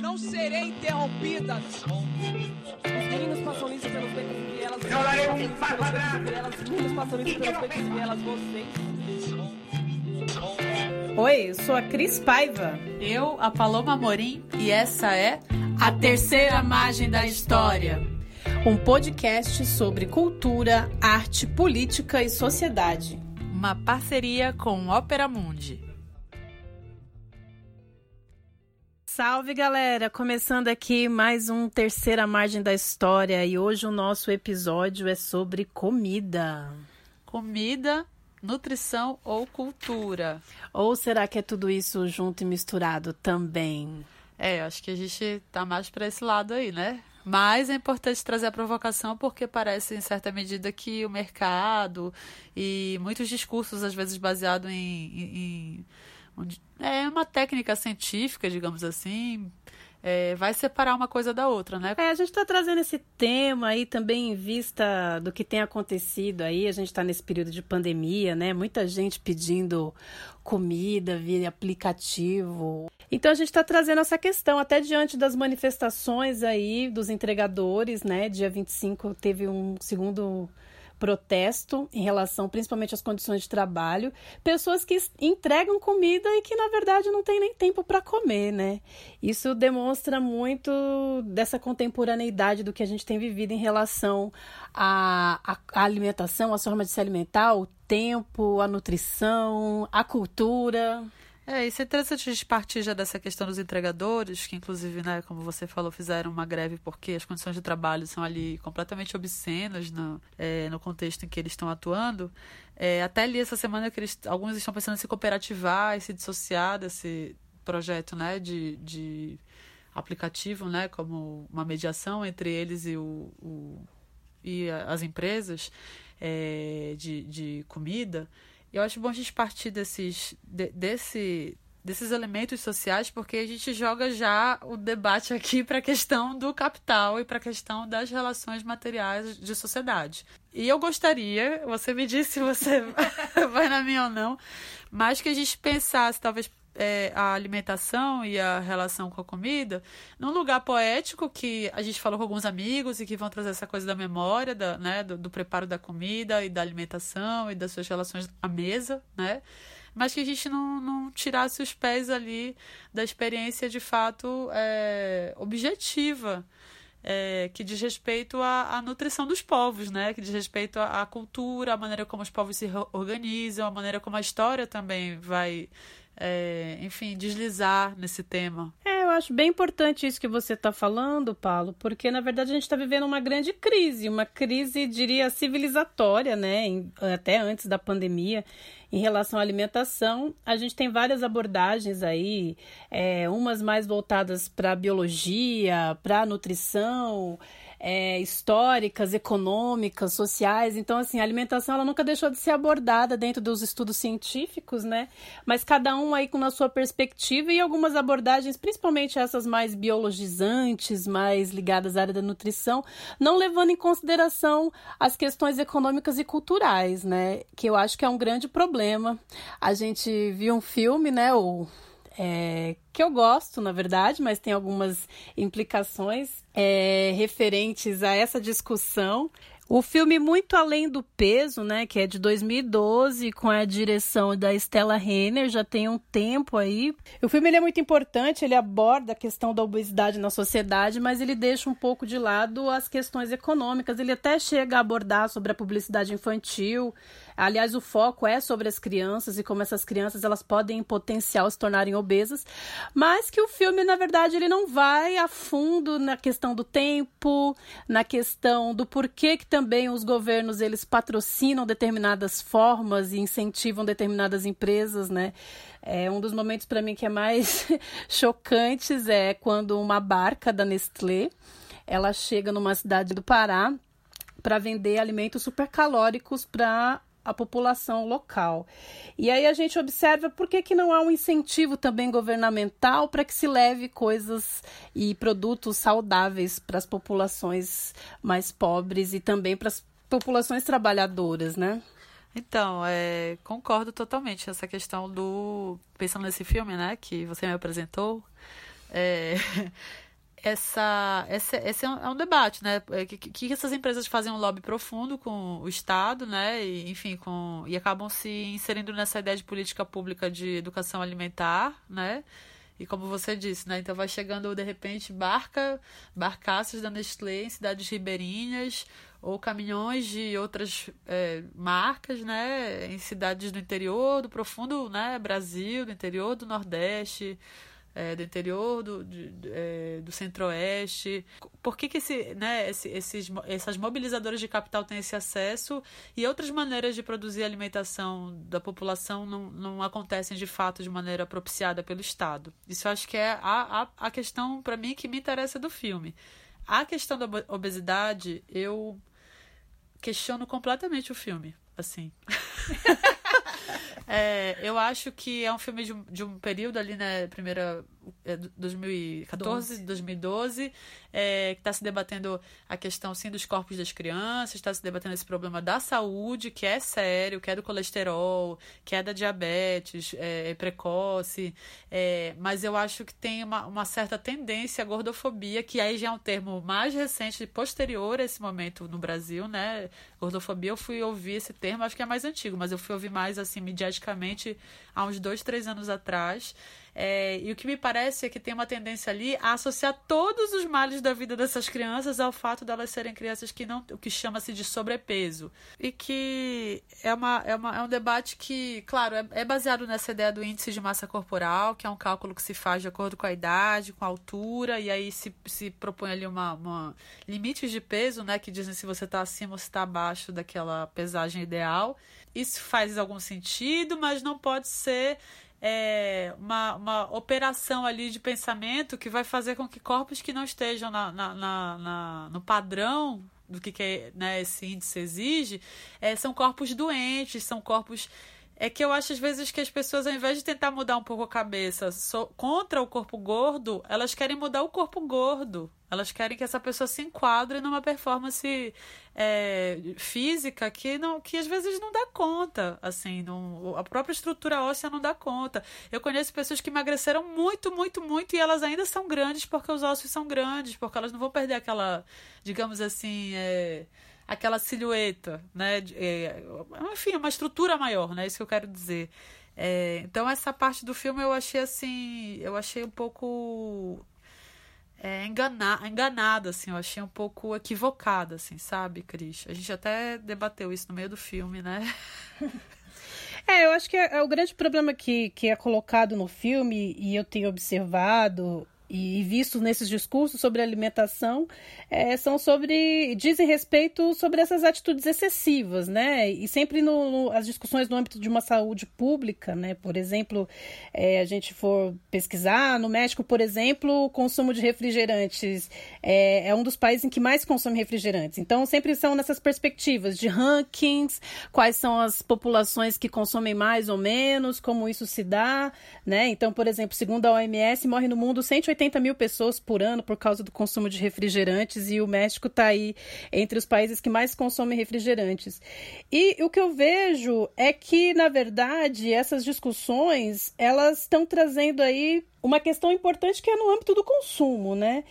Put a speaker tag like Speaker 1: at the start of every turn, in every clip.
Speaker 1: Não serei interrompida.
Speaker 2: Os meninos passam isso pelos becos e vielas.
Speaker 3: Eu darei um passo atrás.
Speaker 2: Os meninos passam isso pelos becos e vielas. Vocês.
Speaker 4: Oi, eu sou a Cris Paiva.
Speaker 5: Eu, a Paloma Morim, e essa é A Terceira Margem da História.
Speaker 4: Um podcast sobre cultura, arte, política e sociedade.
Speaker 5: Uma parceria com Ópera Mundi.
Speaker 4: Salve galera! Começando aqui mais um Terceira Margem da História e hoje o nosso episódio é sobre comida.
Speaker 5: Comida, nutrição ou cultura?
Speaker 4: Ou será que é tudo isso junto e misturado também?
Speaker 5: É, acho que a gente tá mais para esse lado aí, né? Mas é importante trazer a provocação porque parece, em certa medida, que o mercado e muitos discursos, às vezes baseados em, em, é uma técnica científica, digamos assim, é, vai separar uma coisa da outra, né?
Speaker 4: É, a gente está trazendo esse tema aí também em vista do que tem acontecido aí. A gente está nesse período de pandemia, né? Muita gente pedindo comida via aplicativo. Então a gente está trazendo essa questão, até diante das manifestações aí dos entregadores, né? Dia 25 teve um segundo protesto em relação principalmente às condições de trabalho, pessoas que entregam comida e que na verdade não tem nem tempo para comer, né? Isso demonstra muito dessa contemporaneidade do que a gente tem vivido em relação à, à, alimentação, à forma de se alimentar, o tempo, a nutrição, a cultura.
Speaker 5: É, isso é interessante a gente partir já dessa questão dos entregadores, que inclusive, né, como você falou, fizeram uma greve porque as condições de trabalho são ali completamente obscenas no, é, no contexto em que eles estão atuando. É, até ali essa semana que eles, alguns estão pensando em se cooperativar e se dissociar desse projeto, né, de, de aplicativo, né, como uma mediação entre eles e, o, o e as empresas é, de, de comida. Eu acho bom a gente partir desses, de, desse, desses elementos sociais, porque a gente joga já o debate aqui para a questão do capital e para a questão das relações materiais de sociedade. E eu gostaria, você me disse se você vai na minha ou não, mas que a gente pensasse, talvez é, a alimentação e a relação com a comida num lugar poético que a gente falou com alguns amigos e que vão trazer essa coisa da memória, da, né, do, do preparo da comida e da alimentação e das suas relações à mesa, né? Mas que a gente não, não tirasse os pés ali da experiência de fato é, objetiva. É, que diz respeito à, à, nutrição dos povos, né? Que diz respeito à, à, cultura, à maneira como os povos se organizam, a maneira como a história também vai é, enfim, deslizar nesse tema.
Speaker 4: É, eu acho bem importante isso que você está falando, Paulo, porque na verdade a gente está vivendo uma grande crise, uma crise, diria, civilizatória, né? Em, até antes da pandemia, em relação à alimentação. A gente tem várias abordagens aí, é, umas mais voltadas para a biologia, para a nutrição é, históricas, econômicas, sociais. Então, assim, a alimentação ela nunca deixou de ser abordada dentro dos estudos científicos, né? Mas cada um aí com a sua perspectiva e algumas abordagens, principalmente essas mais biologizantes, mais ligadas à área da nutrição, não levando em consideração as questões econômicas e culturais, né? Que eu acho que é um grande problema. A gente viu um filme, né? O é, que eu gosto, na verdade, mas tem algumas implicações é, referentes a essa discussão. O filme Muito Além do Peso, né, que é de 2012, com a direção da Stella Renner, já tem um tempo aí. O filme é muito importante, ele aborda a questão da obesidade na sociedade, mas ele deixa um pouco de lado as questões econômicas. Ele até chega a abordar sobre a publicidade infantil, Aliás, o foco é sobre as crianças e como essas crianças elas podem em potencial se tornarem obesas, mas que o filme, na verdade, ele não vai a fundo na questão do tempo, na questão do porquê que também os governos eles patrocinam determinadas formas e incentivam determinadas empresas, né? É um dos momentos para mim que é mais chocantes é quando uma barca da Nestlé ela chega numa cidade do Pará para vender alimentos supercalóricos para a população local. E aí a gente observa por que, que não há um incentivo também governamental para que se leve coisas e produtos saudáveis para as populações mais pobres e também para as populações trabalhadoras, né?
Speaker 5: Então, é, concordo totalmente essa questão do. Pensando nesse filme, né, que você me apresentou, é, essa, esse, esse é, um, é debate, né? É, que, que essas empresas fazem um lobby profundo com o Estado, né? E, enfim, com, e acabam se inserindo nessa ideia de política pública de educação alimentar, né? E como você disse, né? Então vai chegando, de repente, barca, barcaças da Nestlé em cidades ribeirinhas, ou caminhões de outras é, marcas, né? Em cidades do interior, do profundo né, Brasil, do interior do Nordeste, é, do interior do, é, do centro-oeste. Por que, que esse, né, esse, esses, essas mobilizadoras de capital têm esse acesso e outras maneiras de produzir alimentação da população não, não acontecem de fato de maneira propiciada pelo Estado? Isso acho que é a, a, a questão, para mim, que me interessa do filme. A questão da obesidade, eu questiono completamente o filme, assim. É, eu acho que é um filme de de um período ali, né? Primeira. É, 2014, 12. 2012, é, que está se debatendo a questão, sim, dos corpos das crianças, está se debatendo esse problema da saúde, que é sério, que é do colesterol, que é da diabetes é, precoce, é, mas eu acho que tem uma, uma certa tendência à gordofobia, que aí já é um termo mais recente, posterior a esse momento no Brasil, né? Gordofobia, eu fui ouvir esse termo, acho que é mais antigo, mas eu fui ouvir mais, assim, mediaticamente há uns dois, três anos atrás. É, e o que me parece é que tem uma tendência ali a associar todos os males da vida dessas crianças ao fato delas serem crianças que não, o que chama-se de sobrepeso. E que é, uma, é, uma, é um debate que, claro, é, é baseado nessa ideia do índice de massa corporal, que é um cálculo que se faz de acordo com a idade, com a altura, e aí se, se propõe ali uma, uma limites de peso, né, que dizem se você está acima ou se está abaixo daquela pesagem ideal. Isso faz algum sentido, mas não pode ser é, uma, uma operação ali de pensamento que vai fazer com que corpos que não estejam na, na, na, na no padrão do que, que né, esse índice exige, é, são corpos doentes, são corpos é que eu acho às vezes que as pessoas, ao invés de tentar mudar um pouco a cabeça so, contra o corpo gordo, elas querem mudar o corpo gordo. Elas querem que essa pessoa se enquadre numa performance é, física que não que às vezes não dá conta, assim, não, a própria estrutura óssea não dá conta. Eu conheço pessoas que emagreceram muito, muito, muito e elas ainda são grandes porque os ossos são grandes, porque elas não vão perder aquela, digamos assim, é, aquela silhueta, né? É, enfim, uma estrutura maior, né? Isso que eu quero dizer. É, então essa parte do filme eu achei assim, eu achei um pouco é, engana, enganada, assim, eu achei um pouco equivocada, assim, sabe, Cris? A gente até debateu isso no meio do filme, né?
Speaker 4: É, eu acho que é, é o grande problema que, que é colocado no filme, e eu tenho observado e visto nesses discursos sobre alimentação é, são sobre dizem respeito sobre essas atitudes excessivas, né? E sempre no, no as discussões no âmbito de uma saúde pública, né? Por exemplo, é, a gente for pesquisar no México, por exemplo, o consumo de refrigerantes é, é um dos países em que mais consome refrigerantes. Então sempre são nessas perspectivas de rankings, quais são as populações que consomem mais ou menos, como isso se dá, né? Então, por exemplo, segundo a OMS, morre no mundo 180 180 mil pessoas por ano por causa do consumo de refrigerantes e o México está aí entre os países que mais consomem refrigerantes. E o que eu vejo é que, na verdade, essas discussões elas estão trazendo aí uma questão importante que é no âmbito do consumo, né?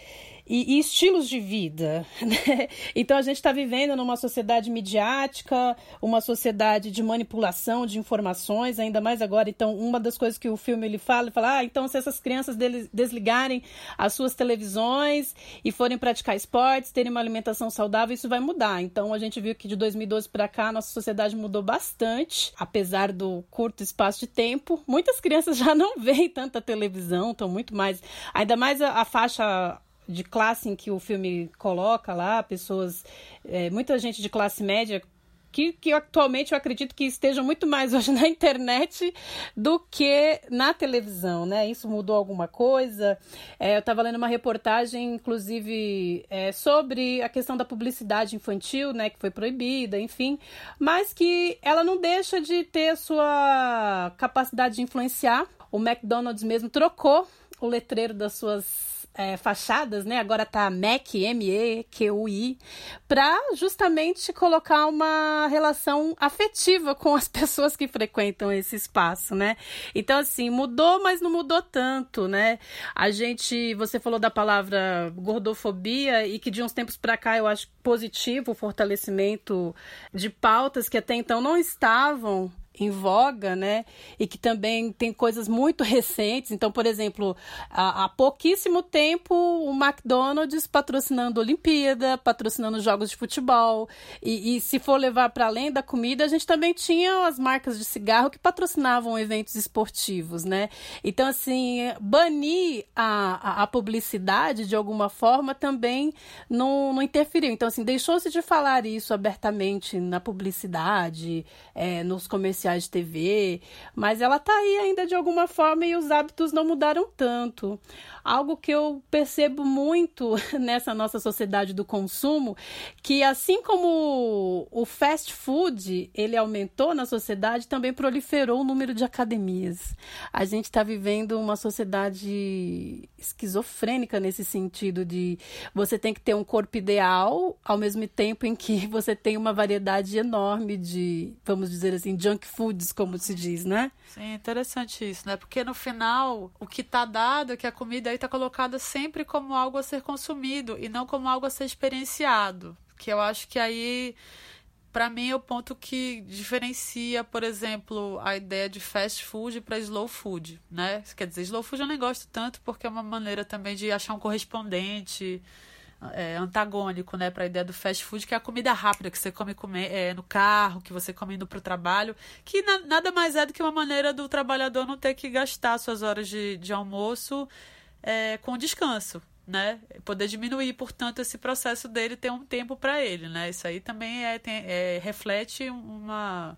Speaker 4: E, e estilos de vida. Né? Então a gente está vivendo numa sociedade midiática, uma sociedade de manipulação de informações, ainda mais agora. Então, uma das coisas que o filme ele fala, ele fala, ah, então se essas crianças desligarem as suas televisões e forem praticar esportes, terem uma alimentação saudável, isso vai mudar. Então a gente viu que de 2012 para cá a nossa sociedade mudou bastante, apesar do curto espaço de tempo. Muitas crianças já não veem tanta televisão, estão muito mais, ainda mais a, a faixa de classe em que o filme coloca lá, pessoas, é, muita gente de classe média que, que, atualmente eu acredito que estejam muito mais hoje na internet do que na televisão, né? Isso mudou alguma coisa? É, eu estava lendo uma reportagem, inclusive, é, sobre a questão da publicidade infantil, né? Que foi proibida, enfim, mas que ela não deixa de ter a sua capacidade de influenciar. O McDonald's mesmo trocou o letreiro das suas é, fachadas, né? Agora tá MEC, M-E-Q-U-I, para justamente colocar uma relação afetiva com as pessoas que frequentam esse espaço, né? Então, assim, mudou, mas não mudou tanto, né? A gente, você falou da palavra gordofobia e que de uns tempos para cá eu acho positivo o fortalecimento de pautas que até então não estavam em voga, né? E que também tem coisas muito recentes. Então, por exemplo, há, há pouquíssimo tempo o McDonald's patrocinando Olimpíada, patrocinando jogos de futebol. E, e se for levar para além da comida, a gente também tinha as marcas de cigarro que patrocinavam eventos esportivos, né? Então, assim, banir a, a, a publicidade de alguma forma também não, não interferiu. Então, assim, deixou-se de falar isso abertamente na publicidade, é, nos comerciais comerciais de TV, mas ela está aí ainda de alguma forma e os hábitos não mudaram tanto. Algo que eu percebo muito nessa nossa sociedade do consumo, que assim como o fast food ele aumentou na sociedade, também proliferou o número de academias. A gente está vivendo uma sociedade esquizofrênica nesse sentido de você tem que ter um corpo ideal ao mesmo tempo em que você tem uma variedade enorme de, vamos dizer assim, junk foods, como se diz, né?
Speaker 5: Sim, interessante isso, né? Porque no final, o que está dado é que a comida aí está colocada sempre como algo a ser consumido e não como algo a ser experienciado. Que eu acho que aí para mim é o ponto que diferencia, por exemplo, a ideia de fast food para slow food, né? Quer dizer, slow food eu nem gosto tanto porque é uma maneira também de achar um correspondente é, antagônico né, para a ideia do fast food, que é a comida rápida que você come, come é, no carro, que você come indo para o trabalho, que na, nada mais é do que uma maneira do trabalhador não ter que gastar suas horas de, de almoço é, com descanso. Né? Poder diminuir, portanto, esse processo dele ter um tempo para ele. Né? Isso aí também é, tem, é, reflete uma,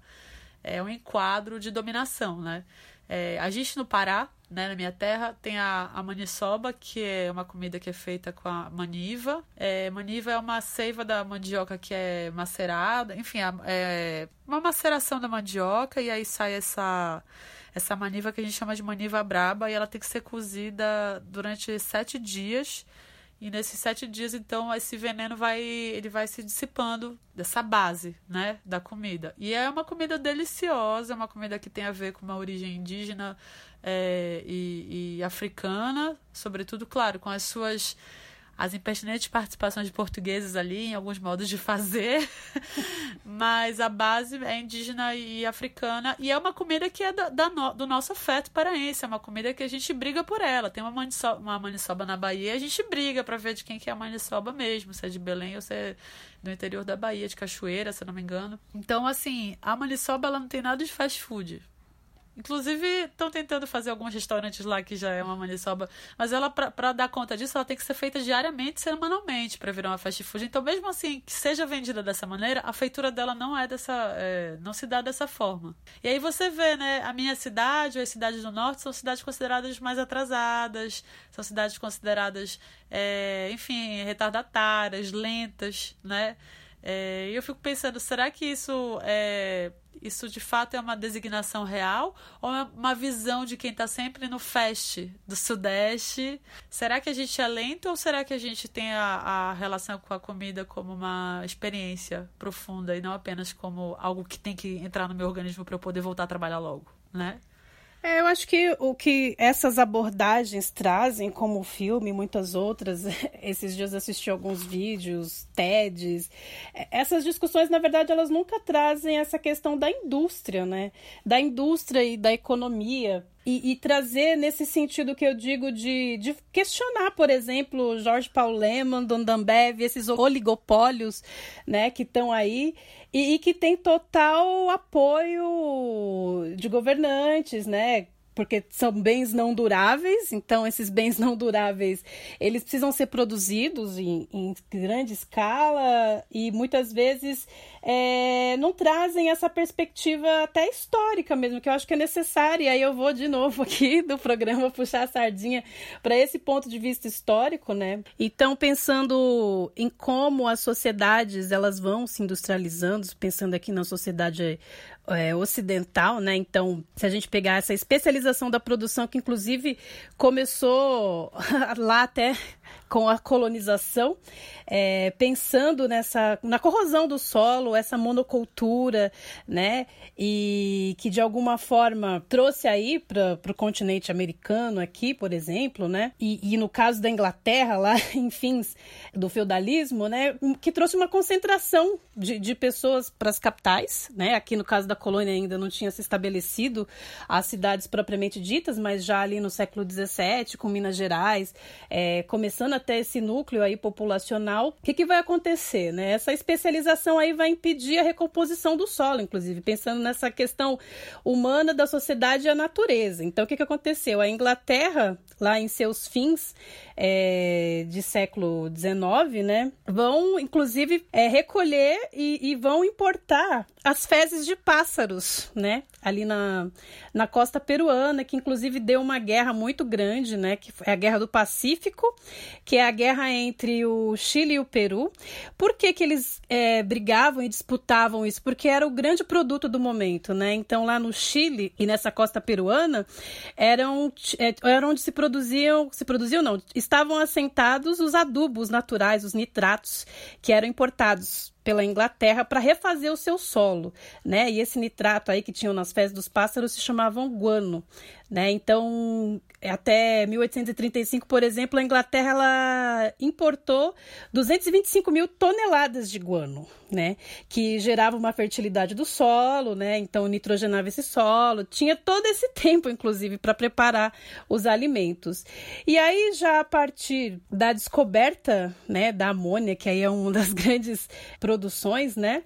Speaker 5: é um enquadro de dominação. Né? É, a gente no Pará, né, na minha terra, tem a, a maniçoba, que é uma comida que é feita com a maniva. É, maniva é uma seiva da mandioca que é macerada, enfim, é uma maceração da mandioca e aí sai essa essa maniva que a gente chama de maniva braba e ela tem que ser cozida durante sete dias. E nesses sete dias, então, esse veneno vai, ele vai se dissipando dessa base, né, da comida. E é uma comida deliciosa, é uma comida que tem a ver com uma origem indígena é, e, e africana, sobretudo, claro, com as suas as impertinentes participações de portugueses ali em alguns modos de fazer, mas a base é indígena e africana e é uma comida que é da, da no, do nosso afeto paraense, é uma comida que a gente briga por ela. Tem uma maniçoba, uma maniçoba na Bahia, a gente briga para ver de quem que é a maniçoba mesmo, se é de Belém ou se é do interior da Bahia, de Cachoeira, se eu não me engano. Então, assim, a maniçoba ela não tem nada de fast food. Inclusive, estão tentando fazer alguns restaurantes lá que já é uma maniçoba. Mas ela, para dar conta disso, ela tem que ser feita diariamente, semanalmente, para virar uma fast food. Então, mesmo assim, que seja vendida dessa maneira, a feitura dela não é dessa. É, não se dá dessa forma. E aí você vê, né? A minha cidade, ou as cidades do norte, são cidades consideradas mais atrasadas, são cidades consideradas, é, enfim, retardatárias, lentas, né? É, eu fico pensando, será que isso é, isso de fato é uma designação real ou é uma visão de quem está sempre no fest do Sudeste? Será que a gente é lento ou será que a gente tem a, a relação com a comida como uma experiência profunda e não apenas como algo que tem que entrar no meu organismo para eu poder voltar a trabalhar logo, né?
Speaker 4: É, eu acho que o que essas abordagens trazem, como o filme e muitas outras, esses dias assisti alguns vídeos, TEDs, é, essas discussões, na verdade, elas nunca trazem essa questão da indústria, né? Da indústria e da economia e, e, trazer nesse sentido que eu digo de, de questionar, por exemplo, Jorge Paul Lehmann, Don Ambev, esses oligopólios né, que estão aí e, e que tem total apoio de governantes, né? Porque são bens não duráveis, então esses bens não duráveis, eles precisam ser produzidos em, em grande escala e muitas vezes é, não trazem essa perspectiva até histórica mesmo, que eu acho que é necessária, e aí eu vou de novo aqui do programa puxar a sardinha para esse ponto de vista histórico, né? Então, pensando em como as sociedades elas vão se industrializando, pensando aqui na sociedade é, ocidental, né? Então, se a gente pegar essa especialização da produção, que inclusive começou lá até com a colonização, é, pensando nessa na corrosão do solo, essa monocultura, né? E que de alguma forma trouxe aí para o continente americano aqui, por exemplo, né? E, e, no caso da Inglaterra lá, enfim, do feudalismo, né? Que trouxe uma concentração de, de pessoas para as capitais, né? Aqui no caso da colônia ainda não tinha se estabelecido as cidades propriamente ditas, mas já ali no século XVII, com Minas Gerais, é, começando a até esse núcleo aí populacional, o que, que vai acontecer? Né? Essa especialização aí vai impedir a recomposição do solo, inclusive, pensando nessa questão humana da sociedade e a natureza. Então, o que, que aconteceu? A Inglaterra, lá em seus fins é, de século XIX, né, vão, inclusive, é, recolher e, e vão importar as fezes de pássaros, né? Ali na, na costa peruana, que inclusive deu uma guerra muito grande, né? Que é a Guerra do Pacífico, que é a guerra entre o Chile e o Peru. Por que, que eles é, brigavam e disputavam isso? Porque era o grande produto do momento, né? Então, lá no Chile e nessa costa peruana, eram, é, era onde se produziam, se produziam não, estavam assentados os adubos naturais, os nitratos, que eram importados pela Inglaterra para refazer o seu solo, né? E esse nitrato aí que tinham nas fezes dos pássaros se chamavam guano, né? Então, até 1835, por exemplo, a Inglaterra ela importou 225 mil toneladas de guano, né? Que gerava uma fertilidade do solo, né? Então nitrogenava esse solo. Tinha todo esse tempo, inclusive, para preparar os alimentos. E aí, já a partir da descoberta, né, da amônia, que aí é uma das grandes produções, né?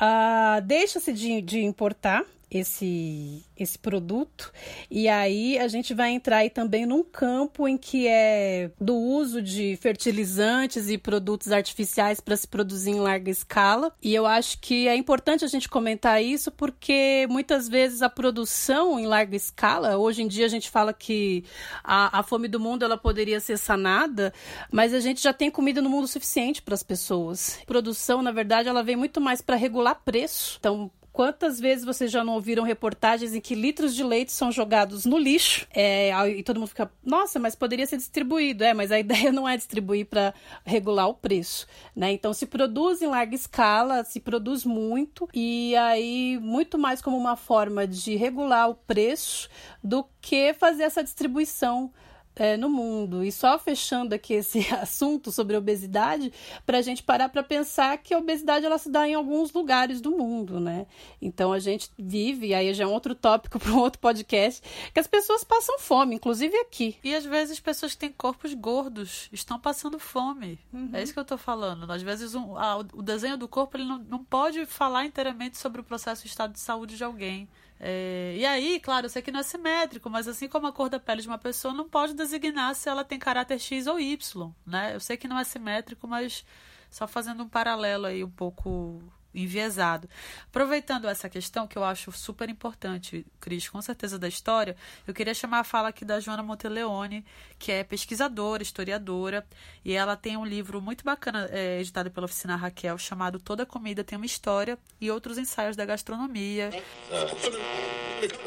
Speaker 4: Uh, Deixa-se de, de importar esse, esse produto. E aí a gente vai entrar aí também num campo em que é do uso de fertilizantes e produtos artificiais para se produzir em larga escala. E eu acho que é importante a gente comentar isso porque muitas vezes a produção em larga escala, hoje em dia a gente fala que a, a fome do mundo ela poderia ser sanada, mas a gente já tem comida no mundo suficiente para as pessoas. Produção, na verdade, ela vem muito mais para regular preço. Então, Quantas vezes vocês já não ouviram reportagens em que litros de leite são jogados no lixo é, e todo mundo fica, nossa, mas poderia ser distribuído. É, mas a ideia não é distribuir para regular o preço, né? Então se produz em larga escala, se produz muito e aí muito mais como uma forma de regular o preço do que fazer essa distribuição é, no mundo. E só fechando aqui esse assunto sobre obesidade, para a gente parar para pensar que a obesidade ela se dá em alguns lugares do mundo, né? Então a gente vive, e aí já é um outro tópico para um outro podcast, que as pessoas passam fome, inclusive aqui.
Speaker 5: E às vezes pessoas que têm corpos gordos estão passando fome. Uhum. É isso que eu estou falando. Às vezes um, ah, o desenho do corpo ele não, não pode falar inteiramente sobre o processo de estado de saúde de alguém. É, e aí, claro, eu sei que não é simétrico, mas assim como a cor da pele de uma pessoa não pode designar se ela tem caráter X ou Y, né? Eu sei que não é simétrico, mas só fazendo um paralelo aí um pouco enviesado. Aproveitando essa questão que eu acho super importante, Cris, com certeza da história, eu queria chamar a fala aqui da Joana Monteleone, que é pesquisadora, historiadora, e ela tem um livro muito bacana, é, editado pela oficina Raquel, chamado Toda Comida Tem uma História, e outros ensaios da gastronomia.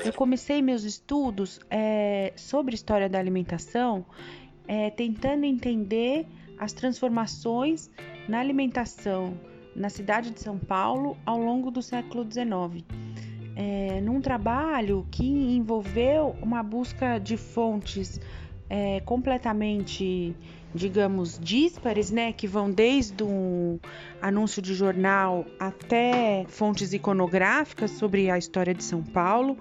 Speaker 3: Eu comecei meus estudos é, sobre história da alimentação, é, tentando entender as transformações na alimentação na cidade de São Paulo ao longo do século XIX. É, num trabalho que envolveu uma busca de fontes é, completamente, digamos, díspares, né, que vão desde um anúncio de jornal até fontes iconográficas sobre a história de São Paulo,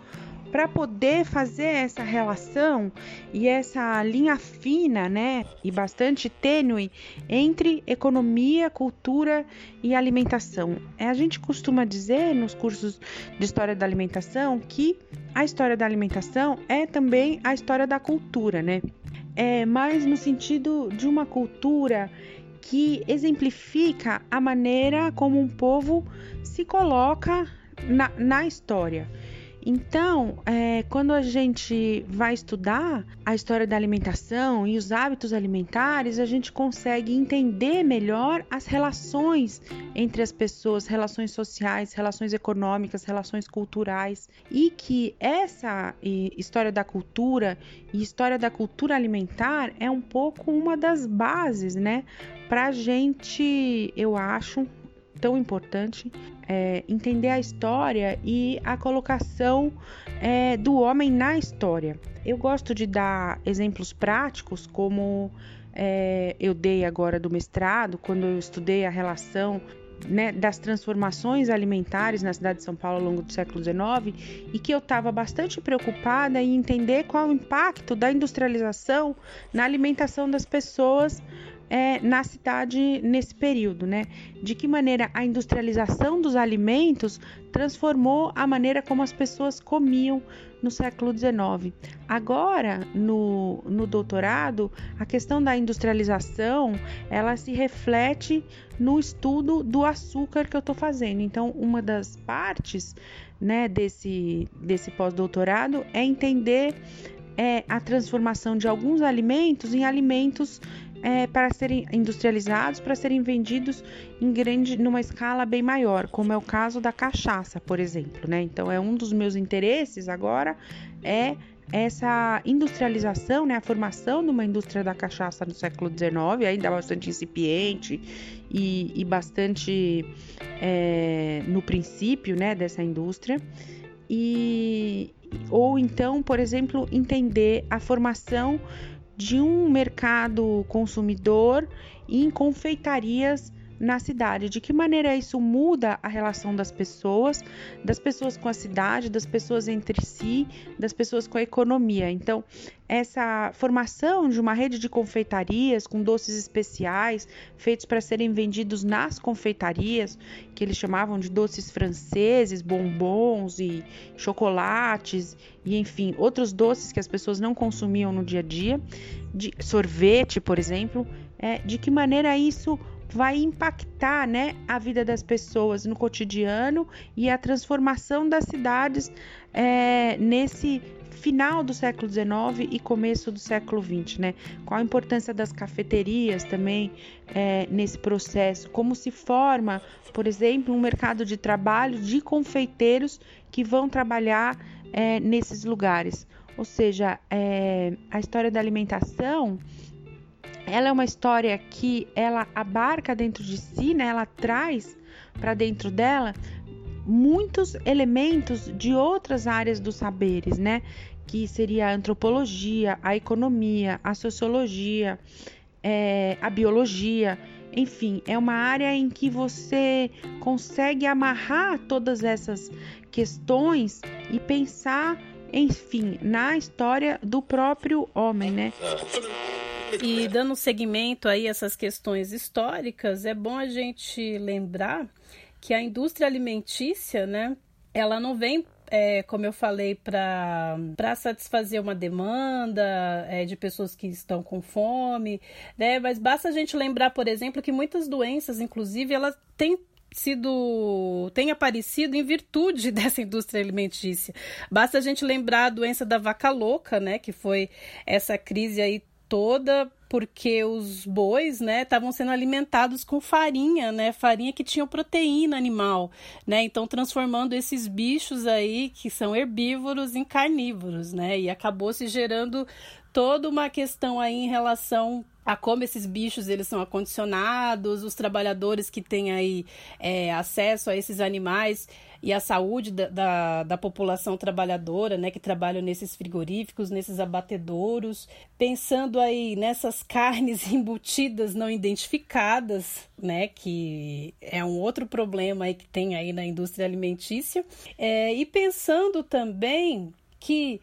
Speaker 3: para poder fazer essa relação e essa linha fina, né, e bastante tênue entre economia, cultura e alimentação. É, a gente costuma dizer nos cursos de história da alimentação que a história da alimentação é também a história da cultura, né? É mais no sentido de uma cultura que exemplifica a maneira como um povo se coloca na, na história. Então, é, quando a gente vai estudar a história da alimentação e os hábitos alimentares, a gente consegue entender melhor as relações entre as pessoas, relações sociais, relações econômicas, relações culturais, e que essa história da cultura e história da cultura alimentar é um pouco uma das bases, né, para a gente, eu acho, tão importante é, entender a história e a colocação é, do homem na história. Eu gosto de dar exemplos práticos, como é, eu dei agora do mestrado, quando eu estudei a relação né, das transformações alimentares na cidade de São Paulo ao longo do século XIX e que eu estava bastante preocupada em entender qual o impacto da industrialização na alimentação das pessoas é, na cidade nesse período, né? De que maneira a industrialização dos alimentos transformou a maneira como as pessoas comiam no século XIX. Agora, no, no doutorado, a questão da industrialização ela se reflete no estudo do açúcar que eu estou fazendo. Então, uma das partes né, desse, desse pós-doutorado é entender é, a transformação de alguns alimentos em alimentos é, para serem industrializados, para serem vendidos em grande, numa escala bem maior, como é o caso da cachaça, por exemplo, né? Então é um dos meus interesses agora é essa industrialização, né, a formação de uma indústria da cachaça no século XIX, ainda bastante incipiente e, e bastante é, no princípio, né, dessa indústria. E, ou então, por exemplo, entender a formação de um mercado consumidor em confeitarias na cidade. De que maneira isso muda a relação das pessoas, das pessoas com a cidade, das pessoas entre si, das pessoas com a economia. Então, essa formação de uma rede de confeitarias com doces especiais feitos para serem vendidos nas confeitarias, que eles chamavam de doces franceses, bombons e chocolates e enfim, outros doces que as pessoas não consumiam no dia a dia, de sorvete, por exemplo, é, de que maneira isso vai impactar né, a vida das pessoas no cotidiano e a transformação das cidades é, nesse final do século XIX e começo do século XX, né? Qual a importância das cafeterias também é, nesse processo? Como se forma, por exemplo, um mercado de trabalho de confeiteiros que vão trabalhar é, nesses lugares? Ou seja, é, a história da alimentação ela é uma história que ela abarca dentro de si, né? Ela traz para dentro dela muitos elementos de outras áreas dos saberes, né? Que seria a antropologia, a economia, a sociologia, é, a biologia. Enfim, é uma área em que você consegue amarrar todas essas questões e pensar, enfim, na história do próprio homem, né?
Speaker 4: E dando seguimento aí a essas questões históricas, é bom a gente lembrar que a indústria alimentícia, né, ela não vem é, como eu falei, para satisfazer uma demanda é, de pessoas que estão com fome, né? Mas basta a gente lembrar, por exemplo, que muitas doenças, inclusive, elas têm sido tem aparecido em virtude dessa indústria alimentícia. Basta a gente lembrar a doença da vaca louca, né, que foi essa crise aí toda porque os bois, né, estavam sendo alimentados com farinha, né, farinha que tinha proteína animal, né, então transformando esses bichos aí que são herbívoros em carnívoros, né, e acabou se gerando toda uma questão aí em relação a como esses bichos eles são acondicionados, os trabalhadores que têm aí é, acesso a esses animais e a saúde da, da, da, população trabalhadora, né, que trabalham nesses frigoríficos, nesses abatedouros, pensando aí nessas carnes embutidas não identificadas, né, que é um outro problema aí que tem aí na indústria alimentícia, é, e pensando também que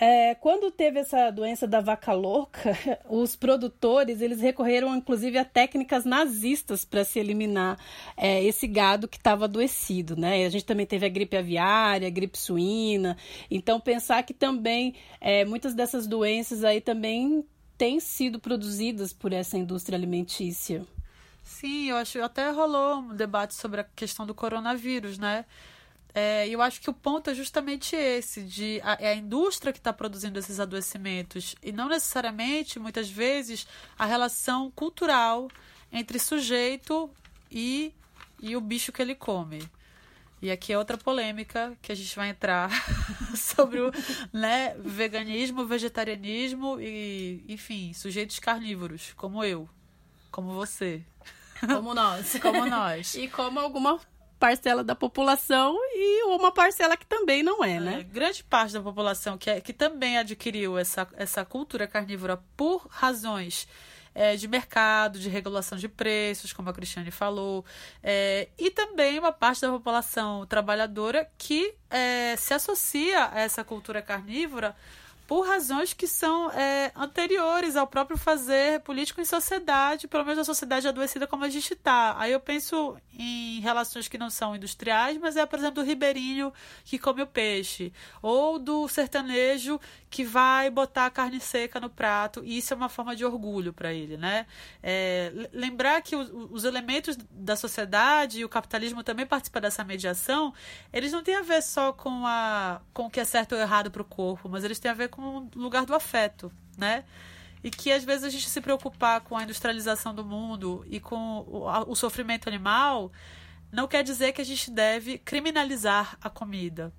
Speaker 4: é, quando teve essa doença da vaca louca, os produtores eles recorreram inclusive a técnicas nazistas para se eliminar é, esse gado que estava adoecido, né? A gente também teve a gripe aviária, a gripe suína. Então pensar que também é, muitas dessas doenças aí também têm sido produzidas por essa indústria alimentícia.
Speaker 5: Sim, eu acho até rolou um debate sobre a questão do coronavírus, né? É, eu acho que o ponto é justamente esse, de a, é a indústria que está produzindo esses adoecimentos e não necessariamente, muitas vezes, a relação cultural entre sujeito e, e o bicho que ele come. E aqui é outra polêmica que a gente vai entrar sobre o né, veganismo, vegetarianismo e, enfim, sujeitos carnívoros, como eu, como você.
Speaker 4: Como nós.
Speaker 5: como nós.
Speaker 4: e como alguma parcela da população e uma parcela que também não é, né? É,
Speaker 5: grande parte da população que, é, que também adquiriu essa, essa cultura carnívora por razões é, de mercado, de regulação de preços, como a Cristiane falou, é, e também uma parte da população trabalhadora que é, se associa a essa cultura carnívora por razões que são é, anteriores ao próprio fazer político em sociedade, pelo menos a sociedade adoecida como a gente está. Aí eu penso em relações que não são industriais, mas é, por exemplo, do ribeirinho que come o peixe, ou do sertanejo que vai botar a carne seca no prato, e isso é uma forma de orgulho para ele, né? É, lembrar que os, os elementos da sociedade e o capitalismo também participam dessa mediação, eles não têm a ver só com, a, com o que é certo ou errado para o corpo, mas eles têm a ver com o lugar do afeto, né? E que às vezes a gente se preocupar com a industrialização do mundo e com o, o sofrimento animal não quer dizer que a gente deve criminalizar a comida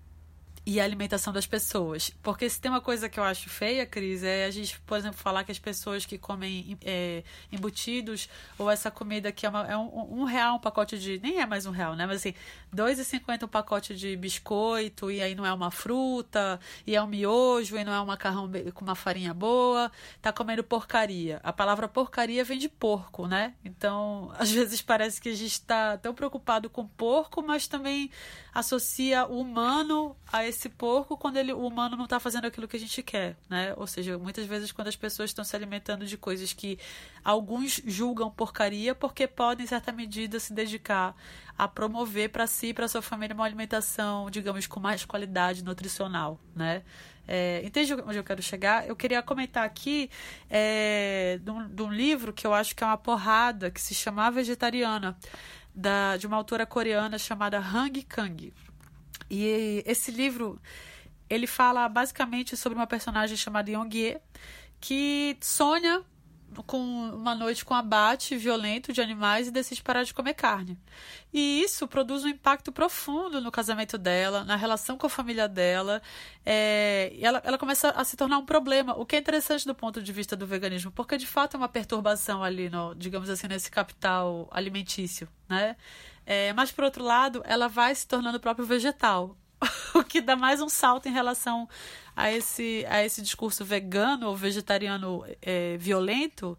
Speaker 5: e a alimentação das pessoas. Porque se tem uma coisa que eu acho feia, Cris, é a gente, por exemplo, falar que as pessoas que comem é, embutidos ou essa comida que é, uma, é um, um, real um pacote de. Nem é mais um real, né? Mas assim, dois e cinquenta um pacote de biscoito e aí não é uma fruta, e é um miojo, e não é um macarrão com uma farinha boa, tá comendo porcaria. A palavra porcaria vem de porco, né? Então, às vezes parece que a gente está tão preocupado com porco, mas também associa o humano a esse porco quando ele, o humano não está fazendo aquilo que a gente quer, né? Ou seja, muitas vezes quando as pessoas estão se alimentando de coisas que alguns julgam porcaria porque podem, em certa medida, se dedicar a promover para si e para sua família uma alimentação, digamos, com mais qualidade nutricional, né? É, entende onde eu quero chegar? Eu queria comentar aqui é, de, um, de um livro que eu acho que é uma porrada, que se chama Vegetariana da, de uma autora coreana chamada Hang Kang. E esse livro ele fala basicamente sobre uma personagem chamada Yong-ye que sonha com uma noite com abate violento de animais e decide parar de comer carne. E isso produz um impacto profundo no casamento dela, na relação com a família dela. É, e ela, ela começa a se tornar um problema, o que é interessante do ponto de vista do veganismo, porque de fato é uma perturbação ali, no, digamos assim, nesse capital alimentício, né? É, mas, por outro lado, ela vai se tornando o próprio vegetal, o que dá mais um salto em relação a esse, a esse discurso vegano ou vegetariano é, violento.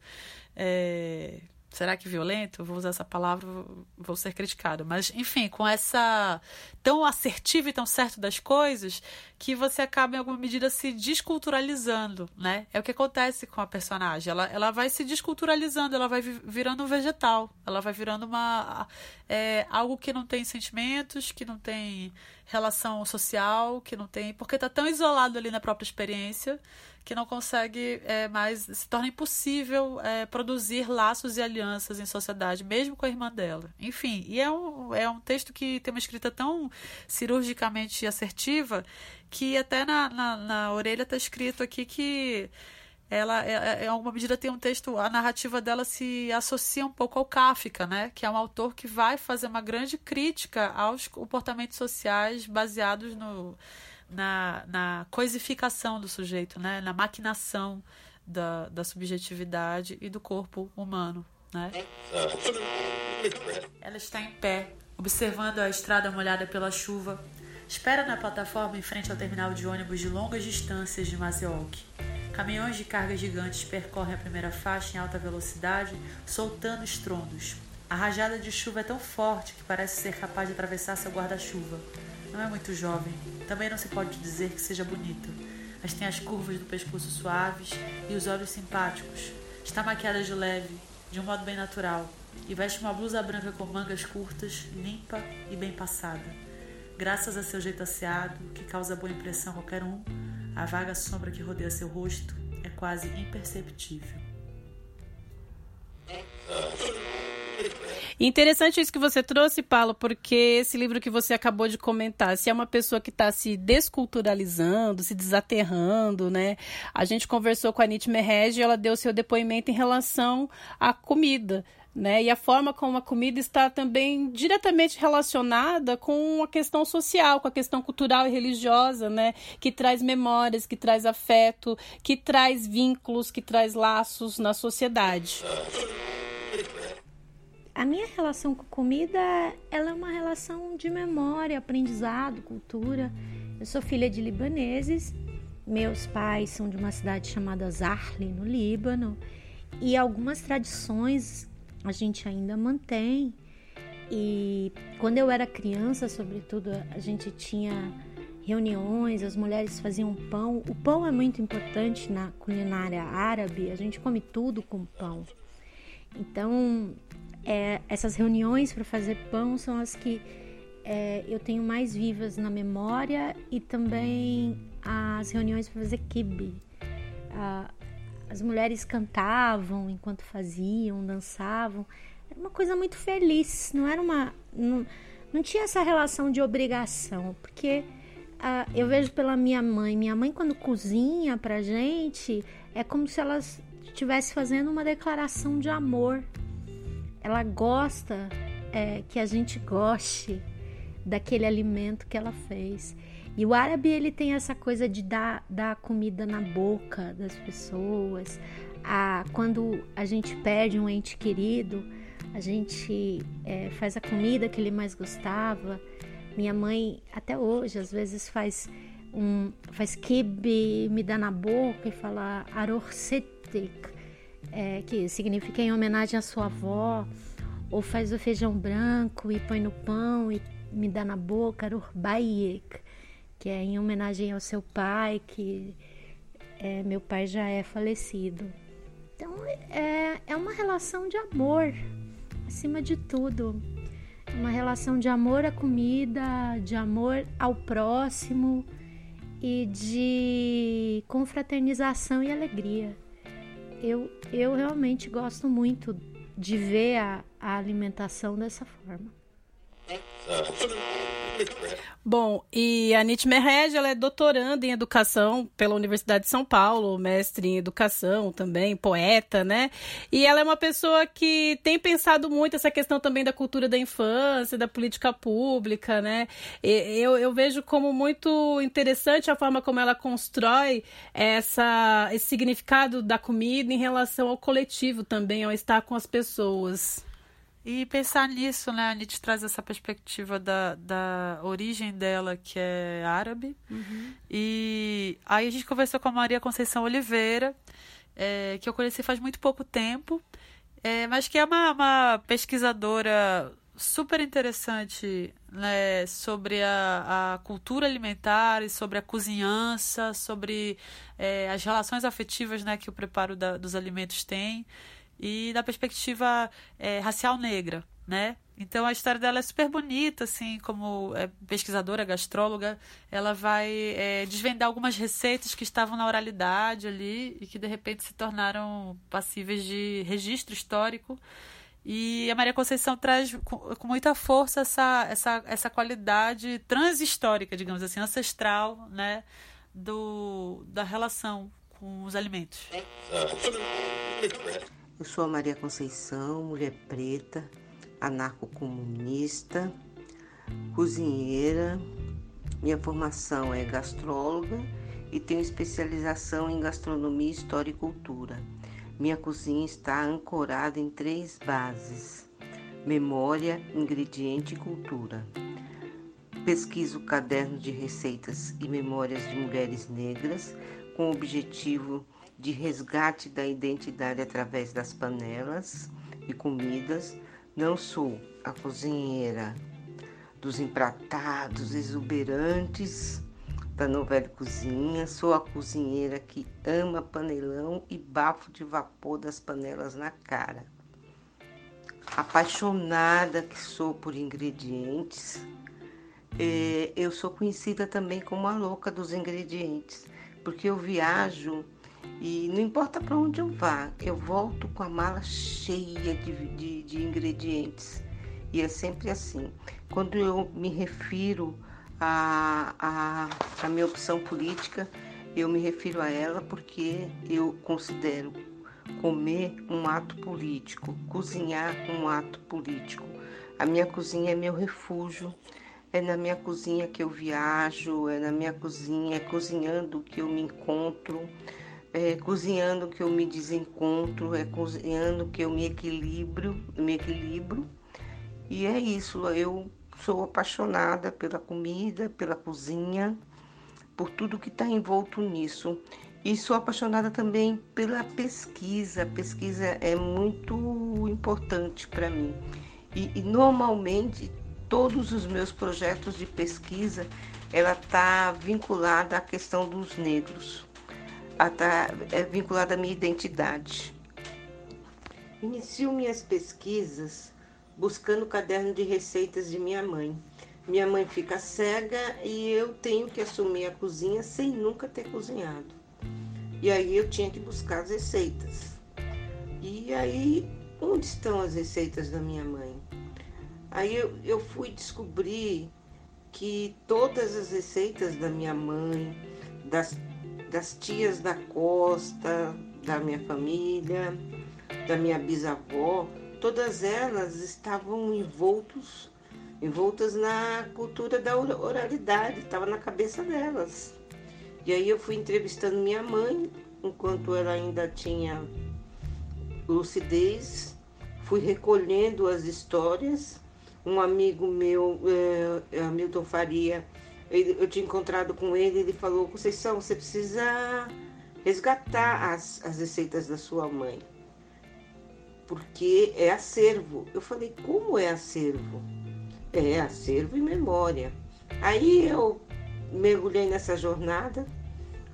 Speaker 5: É, será que violento? Vou usar essa palavra, vou ser criticado. Mas, enfim, com essa tão assertivo e tão certo das coisas que você acaba, em alguma medida, se desculturalizando, né? É o que acontece com a personagem. Ela, ela vai se desculturalizando, ela vai virando um vegetal, ela vai virando uma é, algo que não tem sentimentos, que não tem relação social, que não tem. porque está tão isolado ali na própria experiência que não consegue é, mais. se torna impossível é, produzir laços e alianças em sociedade, mesmo com a irmã dela. Enfim, e é um, é um texto que tem uma escrita tão cirurgicamente assertiva que até na, na, na orelha está escrito aqui que ela, é, é, em alguma medida, tem um texto, a narrativa dela se associa um pouco ao Kafka, né? Que é um autor que vai fazer uma grande crítica aos comportamentos sociais baseados no, na, na coisificação do sujeito, né? Na maquinação da, da subjetividade e do corpo humano, né? Ela está em pé, observando a estrada molhada pela chuva. Espera na plataforma em frente ao terminal de ônibus de longas distâncias de Maseok. Caminhões de carga gigantes percorrem a primeira faixa em alta velocidade, soltando estrondos. A rajada de chuva é tão forte que parece ser capaz de atravessar seu guarda-chuva. Não é muito jovem, também não se pode dizer que seja bonita, mas tem as curvas do pescoço suaves e os olhos simpáticos. Está maquiada de leve, de um modo bem natural, e veste uma blusa branca com mangas curtas, limpa e bem passada. Graças a seu jeito asseado, que causa boa impressão a qualquer um, a vaga sombra que rodeia seu rosto é quase imperceptível.
Speaker 4: Interessante isso que você trouxe, Paulo, porque esse livro que você acabou de comentar, se é uma pessoa que está se desculturalizando, se desaterrando, né? A gente conversou com a Nietzsche Merrege e ela deu seu depoimento em relação à comida. Né? E a forma como a comida está também diretamente relacionada com a questão social, com a questão cultural e religiosa, né? Que traz memórias, que traz afeto, que traz vínculos, que traz laços na sociedade.
Speaker 6: A minha relação com comida, ela é uma relação de memória, aprendizado, cultura. Eu sou filha de libaneses. Meus pais são de uma cidade chamada Zarli, no Líbano, e algumas tradições a gente ainda mantém. E quando eu era criança, sobretudo, a gente tinha reuniões, as mulheres faziam pão. O pão é muito importante na culinária árabe, a gente come tudo com pão. Então, é, essas reuniões para fazer pão são as que é, eu tenho mais vivas na memória e também as reuniões para fazer kibe. Ah, as mulheres cantavam enquanto faziam, dançavam. Era uma coisa muito feliz, não era uma. Não, não tinha essa relação de obrigação, porque uh, eu vejo pela minha mãe. Minha mãe, quando cozinha pra gente, é como se ela estivesse fazendo uma declaração de amor. Ela gosta é, que a gente goste daquele alimento que ela fez. E o árabe ele tem essa coisa de dar, dar comida na boca das pessoas. A, quando a gente perde um ente querido, a gente é, faz a comida que ele mais gostava. Minha mãe até hoje às vezes faz um faz kibe, me dá na boca e fala arorsetik, é, que significa em homenagem à sua avó, ou faz o feijão branco e põe no pão e me dá na boca, arorbayek, que é em homenagem ao seu pai, que é, meu pai já é falecido. Então é, é uma relação de amor, acima de tudo. É uma relação de amor à comida, de amor ao próximo e de confraternização e alegria. Eu, eu realmente gosto muito de ver a, a alimentação dessa forma.
Speaker 4: Bom, e a Nietzsche Merrege, ela é doutoranda em educação pela Universidade de São Paulo, mestre em educação também, poeta, né? E ela é uma pessoa que tem pensado muito essa questão também da cultura da infância, da política pública, né? Eu, eu vejo como muito interessante a forma como ela constrói essa, esse significado da comida em relação ao coletivo também, ao estar com as pessoas.
Speaker 5: E pensar nisso, né? A Nietzsche traz essa perspectiva da, da origem dela, que é árabe. Uhum. E aí a gente conversou com a Maria Conceição Oliveira, é, que eu conheci faz muito pouco tempo, é, mas que é uma, uma pesquisadora super interessante né, sobre a, a, cultura alimentar e sobre a cozinhança, sobre é, as relações afetivas né, que o preparo da, dos alimentos tem e da perspectiva é, racial negra, né? Então a história dela é super bonita, assim, como é, pesquisadora, gastróloga, ela vai é, desvendar algumas receitas que estavam na oralidade ali e que de repente se tornaram passíveis de registro histórico. E a Maria Conceição traz com, com muita força essa, essa, essa qualidade transhistórica, digamos assim, ancestral, né, do, da relação com os alimentos.
Speaker 7: Eu sou a Maria Conceição, mulher preta, anarco-comunista, cozinheira. Minha formação é gastróloga e tenho especialização em gastronomia, história e cultura. Minha cozinha está ancorada em três bases: memória, ingrediente e cultura. Pesquiso cadernos de receitas e memórias de mulheres negras com o objetivo de resgate da identidade através das panelas e comidas. Não sou a cozinheira dos empratados exuberantes da novela Cozinha, sou a cozinheira que ama panelão e bafo de vapor das panelas na cara. Apaixonada que sou por ingredientes, é, eu sou conhecida também como a louca dos ingredientes, porque eu viajo e não importa para onde eu vá, eu volto com a mala cheia de, de, de ingredientes. E é sempre assim. Quando eu me refiro à, à, à minha opção política, eu me refiro a ela porque eu considero comer um ato político, cozinhar um ato político. A minha cozinha é meu refúgio, é na minha cozinha que eu viajo, é na minha cozinha, é cozinhando que eu me encontro, é cozinhando que eu me desencontro, é cozinhando que eu me equilibro, me equilibro. E é isso, eu sou apaixonada pela comida, pela cozinha, por tudo que está envolto nisso. E sou apaixonada também pela pesquisa. A pesquisa é muito importante para mim. E, e, normalmente todos os meus projetos de pesquisa ela está vinculada à questão dos negros, tá, é vinculada à minha identidade. Inicio minhas pesquisas buscando o caderno de receitas de minha mãe. Minha mãe fica cega e eu tenho que assumir a cozinha sem nunca ter cozinhado. E aí eu tinha que buscar as receitas. E aí, onde estão as receitas da minha mãe? Aí eu, eu fui descobrir que todas as receitas da minha mãe, das, das tias da costa, da minha família, da minha bisavó, todas elas estavam envoltos, envoltas na cultura da oralidade, estava na cabeça delas. E aí eu fui entrevistando minha mãe, enquanto ela ainda tinha lucidez, fui recolhendo as histórias um amigo meu, é, Hamilton Faria, eu tinha encontrado com ele, ele falou, Conceição, você precisa resgatar as, as receitas da sua mãe, porque é acervo. Eu falei, como é acervo? É acervo e memória. Aí eu mergulhei nessa jornada,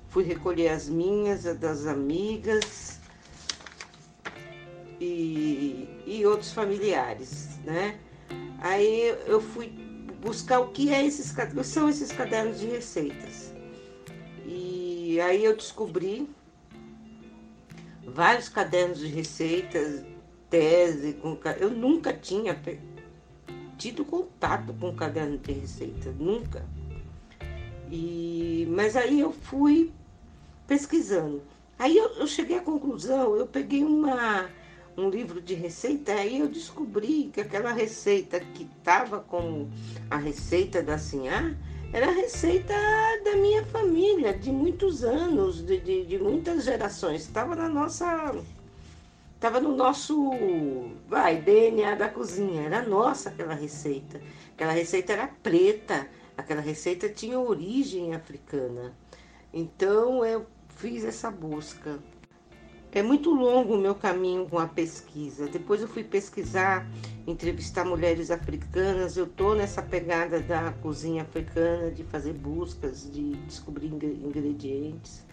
Speaker 7: fui recolher as minhas, as das amigas e, e outros familiares, né? Aí eu fui buscar o que é esses são esses cadernos de receitas. E aí eu descobri vários cadernos de receitas, tese, com eu nunca tinha tido contato com caderno de receita, nunca. E mas aí eu fui pesquisando. Aí eu, eu cheguei à conclusão, eu peguei uma um livro de receita, aí eu descobri que aquela receita que estava com a receita da Sinhá era a receita da minha família, de muitos anos, de, de, de muitas gerações. Estava na nossa. Estava no nosso vai, DNA da cozinha, era nossa aquela receita. Aquela receita era preta, aquela receita tinha origem africana. Então eu fiz essa busca. É muito longo o meu caminho com a pesquisa. Depois eu fui pesquisar, entrevistar mulheres africanas. Eu tô nessa pegada da cozinha africana, de fazer buscas, de descobrir ingredientes.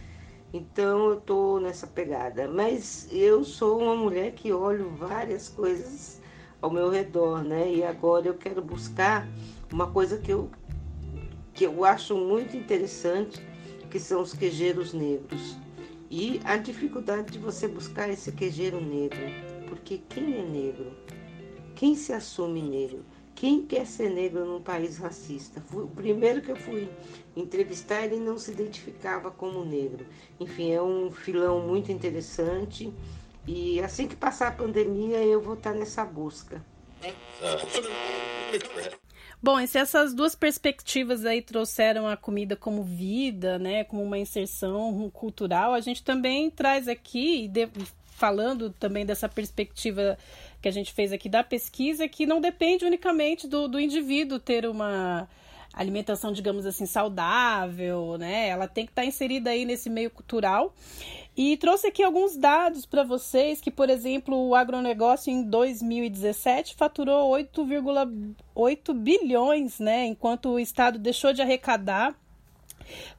Speaker 7: Então eu tô nessa pegada. Mas eu sou uma mulher que olho várias coisas ao meu redor, né? E agora eu quero buscar uma coisa que eu que eu acho muito interessante, que são os queijeiros negros. E a dificuldade de você buscar esse quejeiro negro, porque quem é negro? Quem se assume negro? Quem quer ser negro num país racista? O primeiro que eu fui entrevistar, ele não se identificava como negro. Enfim, é um filão muito interessante. E assim que passar a pandemia, eu vou estar nessa busca.
Speaker 4: Bom, e se essas duas perspectivas aí trouxeram a comida como vida, né, como uma inserção cultural, a gente também traz aqui, falando também dessa perspectiva que a gente fez aqui da pesquisa, que não depende unicamente do, do indivíduo ter uma alimentação, digamos assim, saudável, né? Ela tem que estar inserida aí nesse meio cultural. E trouxe aqui alguns dados para vocês que, por exemplo, o agronegócio em 2017 faturou 8,8 bilhões, né? Enquanto o Estado deixou de arrecadar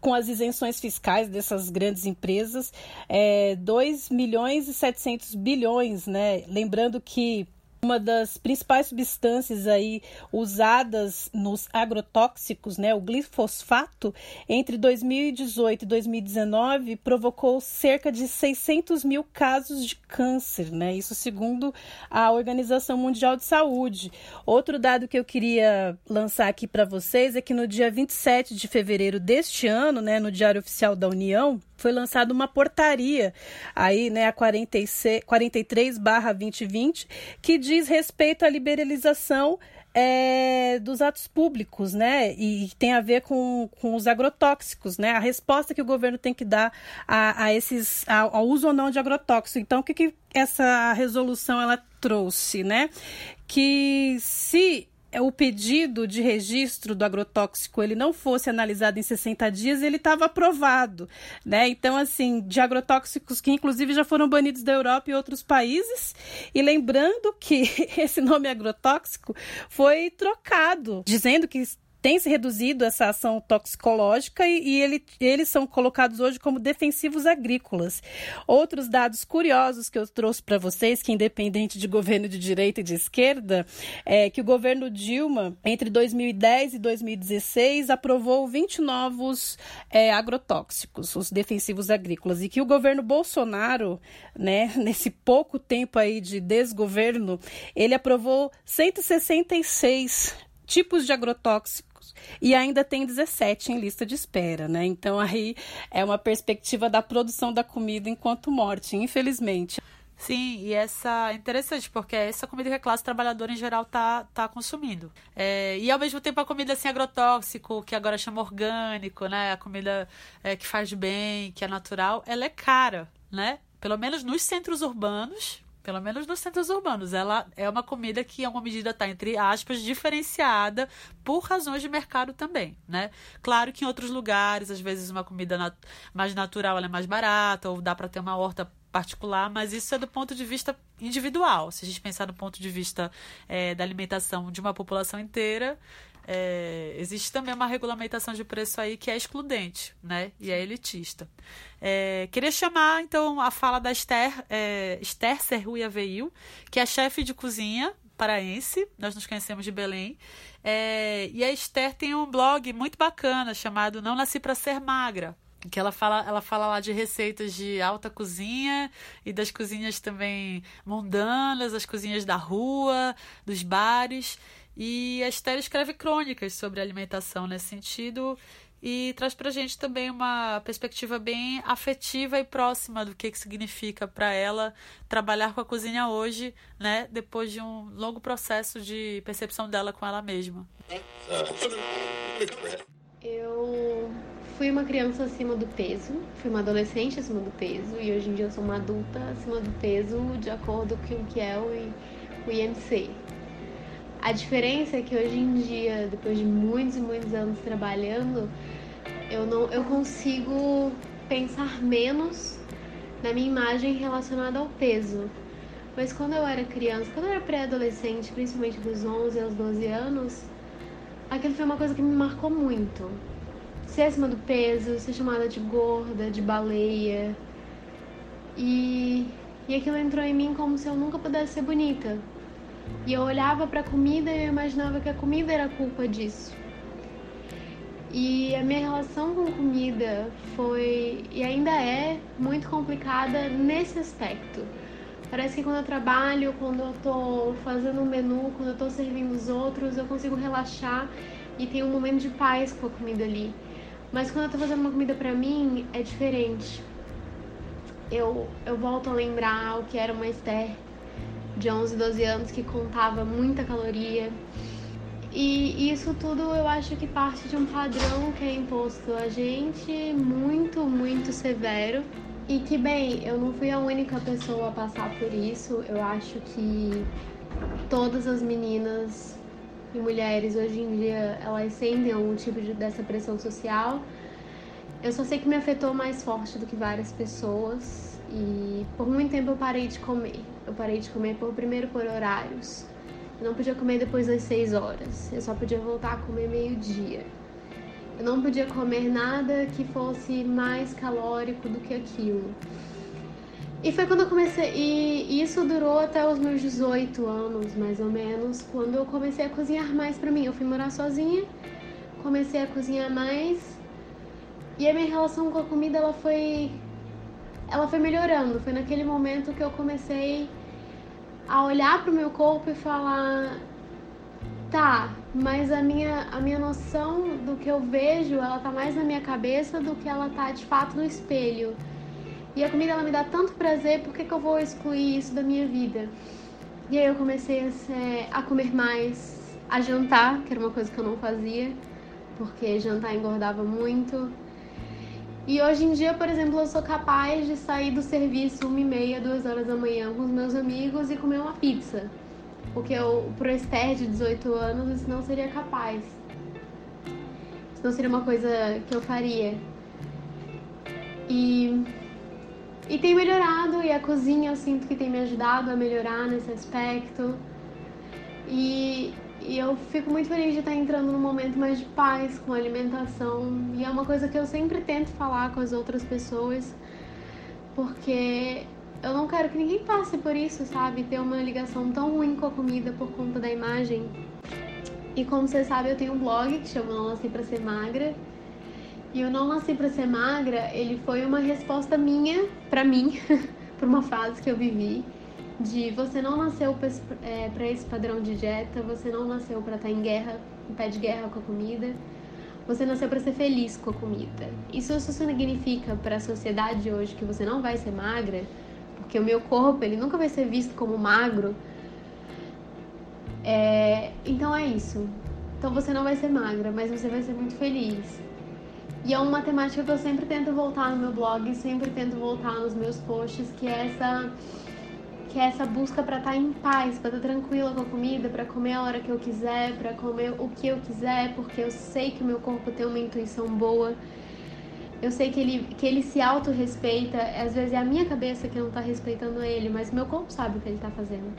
Speaker 4: com as isenções fiscais dessas grandes empresas, é, 2 milhões e 700 bilhões, né? Lembrando que uma das principais substâncias aí usadas nos agrotóxicos, né, o glifosfato, entre 2018 e 2019 provocou cerca de 600 mil casos de câncer, né? Isso segundo a Organização Mundial de Saúde. Outro dado que eu queria lançar aqui para vocês é que no dia 27 de fevereiro deste ano, né, no Diário Oficial da União, foi lançada uma portaria aí, né, a 43/2020, que diz respeito à liberalização é, dos atos públicos, né? E tem a ver com, com os agrotóxicos, né? A resposta que o governo tem que dar a, a esses ao, ao uso ou não de agrotóxicos. Então, o que, que essa resolução ela trouxe, né? Que se o pedido de registro do agrotóxico ele não fosse analisado em 60 dias, ele estava aprovado, né? Então, assim, de agrotóxicos que inclusive já foram banidos da Europa e outros países. E lembrando que esse nome agrotóxico foi trocado, dizendo que tem se reduzido essa ação toxicológica e, e ele, eles são colocados hoje como defensivos agrícolas. Outros dados curiosos que eu trouxe para vocês, que independente de governo de direita e de esquerda, é que o governo Dilma, entre 2010 e 2016, aprovou 20 novos é, agrotóxicos, os defensivos agrícolas, e que o governo Bolsonaro, né, nesse pouco tempo aí de desgoverno, ele aprovou 166 tipos de agrotóxicos e ainda tem 17 em lista de espera, né? Então aí é uma perspectiva da produção da comida enquanto morte, infelizmente.
Speaker 5: Sim, e essa é interessante, porque é essa comida que a classe trabalhadora em geral tá, tá consumindo. É, e ao mesmo tempo a comida assim agrotóxico, que agora chama orgânico, né? A comida é, que faz bem, que é natural, ela é cara, né? Pelo menos nos centros urbanos, pelo menos nos centros urbanos. Ela é uma comida que, em alguma medida, está, entre aspas, diferenciada por razões de mercado também, né? Claro que em outros lugares, às vezes, uma comida nat mais natural é mais barata, ou dá para ter uma horta particular, mas isso é do ponto de vista individual. Se a gente pensar do ponto de vista é, da alimentação de uma população inteira, é, existe também uma regulamentação de preço aí que é excludente, né? E é elitista. É, queria chamar, então, a fala da Esther, é, Esther Serruia Veil, que é chefe de cozinha paraense, nós nos conhecemos de Belém. É, e a Esther tem um blog muito bacana chamado Não Nasci para Ser Magra, que ela fala, ela fala lá de receitas de alta cozinha e das cozinhas também mundanas, as cozinhas da rua, dos bares. E a Esther escreve crônicas sobre alimentação nesse sentido e traz para a gente também uma perspectiva bem afetiva e próxima do que, que significa para ela trabalhar com a cozinha hoje, né? Depois de um longo processo de percepção dela com ela mesma.
Speaker 8: Eu fui uma criança acima do peso, fui uma adolescente acima do peso e hoje em dia eu sou uma adulta acima do peso de acordo com o que é o IMC, a diferença é que hoje em dia, depois de muitos e muitos anos trabalhando, eu não eu consigo pensar menos na minha imagem relacionada ao peso. Mas quando eu era criança, quando eu era pré-adolescente, principalmente dos 11 aos 12 anos, aquilo foi uma coisa que me marcou muito. Ser acima do peso, ser chamada de gorda, de baleia. E, e aquilo entrou em mim como se eu nunca pudesse ser bonita. E eu olhava para a comida e eu imaginava que a comida era culpa disso. E a minha relação com comida foi e ainda é muito complicada nesse aspecto. Parece que quando eu trabalho, quando eu tô fazendo um menu, quando eu tô servindo os outros, eu consigo relaxar e ter um momento de paz com a comida ali. Mas quando eu tô fazendo uma comida para mim, é diferente. Eu, eu volto a lembrar o que era uma Esther de 11, 12 anos que contava muita caloria. E isso tudo eu acho que parte de um padrão que é imposto a gente muito, muito severo. E que, bem, eu não fui a única pessoa a passar por isso. Eu acho que todas as meninas e mulheres hoje em dia elas sentem algum tipo de, dessa pressão social. Eu só sei que me afetou mais forte do que várias pessoas e por muito tempo eu parei de comer. Eu parei de comer por primeiro por horários. Eu não podia comer depois das 6 horas. Eu só podia voltar a comer meio-dia. Eu não podia comer nada que fosse mais calórico do que aquilo. E foi quando eu comecei. E isso durou até os meus 18 anos, mais ou menos, quando eu comecei a cozinhar mais pra mim. Eu fui morar sozinha, comecei a cozinhar mais. E a minha relação com a comida, ela foi. Ela foi melhorando. Foi naquele momento que eu comecei a olhar pro meu corpo e falar. Tá, mas a minha, a minha noção do que eu vejo, ela tá mais na minha cabeça do que ela tá de fato no espelho. E a comida ela me dá tanto prazer, por que, que eu vou excluir isso da minha vida? E aí eu comecei a, a comer mais, a jantar, que era uma coisa que eu não fazia, porque jantar engordava muito. E hoje em dia, por exemplo, eu sou capaz de sair do serviço uma e meia, duas horas da manhã com os meus amigos e comer uma pizza. Porque eu, pro Esther de 18 anos, isso não seria capaz. Isso não seria uma coisa que eu faria. E e tem melhorado, e a cozinha eu sinto que tem me ajudado a melhorar nesse aspecto. E, e eu fico muito feliz de estar entrando num momento mais de paz com a alimentação. E é uma coisa que eu sempre tento falar com as outras pessoas, porque eu não quero que ninguém passe por isso, sabe? Ter uma ligação tão ruim com a comida por conta da imagem. E como você sabe, eu tenho um blog que chama Não Nasci Pra Ser Magra. E o Não Nasci Pra Ser Magra, ele foi uma resposta minha, pra mim, pra uma fase que eu vivi. De você não nasceu é, pra esse padrão de dieta, você não nasceu pra estar em guerra, em pé de guerra com a comida. Você nasceu para ser feliz com a comida. Isso, isso significa para a sociedade hoje que você não vai ser magra, porque o meu corpo ele nunca vai ser visto como magro. É, então é isso. Então você não vai ser magra, mas você vai ser muito feliz. E é uma temática que eu sempre tento voltar no meu blog, sempre tento voltar nos meus posts, que é essa que é essa busca para estar tá em paz, para estar tá tranquila com a comida, para comer a hora que eu quiser, para comer o que eu quiser, porque eu sei que o meu corpo tem uma intuição boa. Eu sei que ele, que ele se auto-respeita. Às vezes é a minha cabeça que não tá respeitando ele, mas meu corpo sabe o que ele tá fazendo.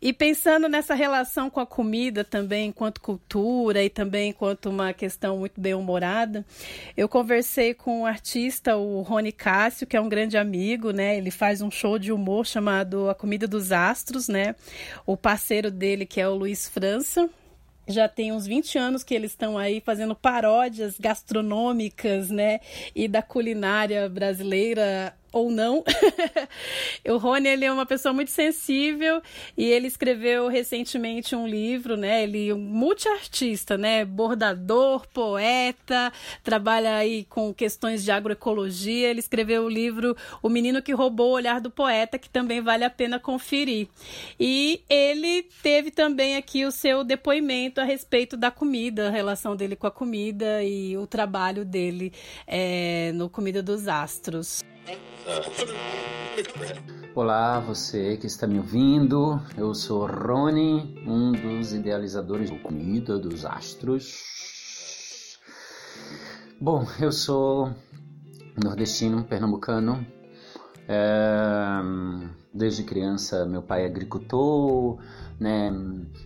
Speaker 4: E pensando nessa relação com a comida também, enquanto cultura e também enquanto uma questão muito bem humorada, eu conversei com o artista, o Rony Cássio, que é um grande amigo, né? Ele faz um show de humor chamado A Comida dos Astros, né? O parceiro dele, que é o Luiz França, já tem uns 20 anos que eles estão aí fazendo paródias gastronômicas, né? E da culinária brasileira ou não. o Rony ele é uma pessoa muito sensível e ele escreveu recentemente um livro, né? Ele é um multiartista, né? Bordador, poeta, trabalha aí com questões de agroecologia. Ele escreveu o livro O Menino que Roubou o Olhar do Poeta, que também vale a pena conferir. E ele teve também aqui o seu depoimento a respeito da comida, a relação dele com a comida e o trabalho dele é, no Comida dos Astros.
Speaker 9: Olá, você que está me ouvindo. Eu sou Rony, um dos idealizadores do Comida dos Astros. Bom, eu sou nordestino, pernambucano. É, desde criança, meu pai é agricultor, né,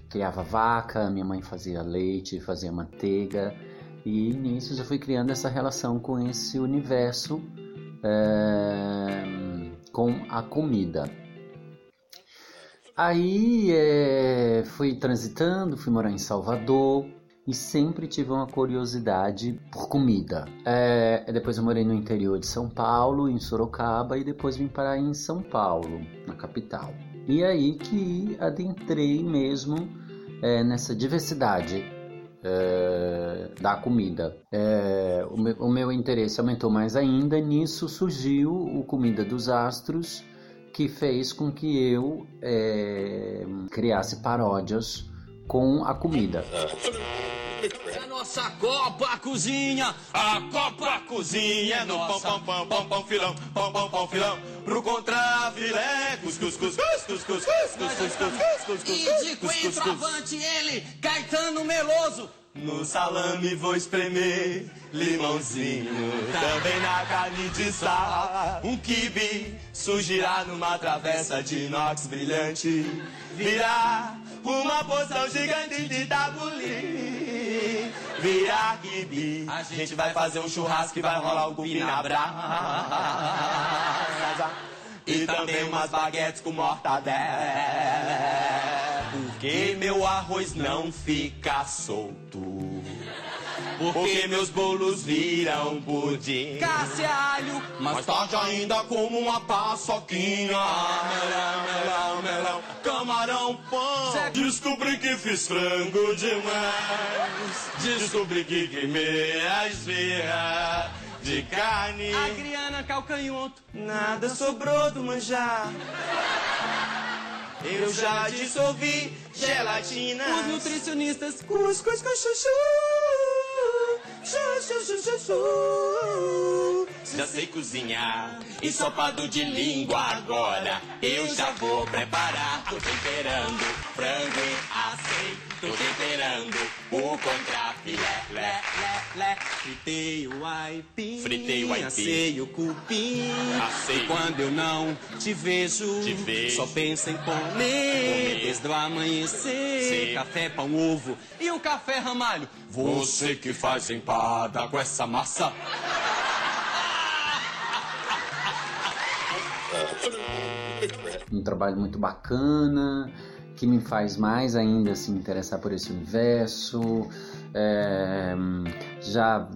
Speaker 9: criava vaca, minha mãe fazia leite, fazia manteiga. E nisso eu fui criando essa relação com esse universo é, com a comida. Aí é, fui transitando, fui morar em Salvador e sempre tive uma curiosidade por comida. É, depois eu morei no interior de São Paulo, em Sorocaba, e depois vim parar em São Paulo, na capital. E aí que adentrei mesmo é, nessa diversidade é, da comida. É, o, meu, o, meu, interesse aumentou mais ainda, nisso surgiu o Comida dos Astros, que fez com que eu é, criasse paródias com a comida.
Speaker 10: A nossa Copa Cozinha, a Copa Cozinha é no pão, pão, pão, pão, pão, filão, pão, pão, pão, filão, pro contrafilé, cuscuz, cuscuz, cuscuz, cuscuz, cuscuz, cuscuz, cuscuz, E de coentro ele, Caetano Meloso, no salame vou espremer limãozinho. Também na carne de sal, um kibe surgirá numa travessa de inox brilhante. Virá uma poção gigante de tabulim. virar gibi. A gente vai fazer um churrasco e vai rolar o cupim na brasa. E também umas baguetes com mortadela. Porque meu arroz não fica solto. Porque meus bolos viram pudim.
Speaker 1: Cássia alho,
Speaker 10: Mais tarde ainda como uma paçoquinha. Melão, melão, melão, camarão, pão. Descobri que fiz frango demais. Descobri que queimei a esfirra de carne.
Speaker 1: Adriana Calcanhoto.
Speaker 10: Nada sobrou do manjar. Eu já dissolvi gelatina.
Speaker 1: Os nutricionistas.
Speaker 10: Cuscuz com chuchu. Chuchu. Já sei cozinhar. Ensopado de língua agora. Eu já vou preparar. Tô temperando frango e aceito. Tô temperando o contrafilé. Lé, lé, lé.
Speaker 1: Fritei o aipim.
Speaker 10: Fritei o aipim.
Speaker 1: Assei o cupim.
Speaker 10: Assei.
Speaker 1: E quando eu não te vejo,
Speaker 10: Te vejo.
Speaker 1: só penso em comer.
Speaker 10: Comer.
Speaker 1: Desde o amanhecer,
Speaker 10: Sim.
Speaker 1: café, pão, ovo e um café ramalho.
Speaker 10: Você que faz empada com essa massa.
Speaker 9: um trabalho muito bacana que me faz mais ainda se interessar por esse universo. É, já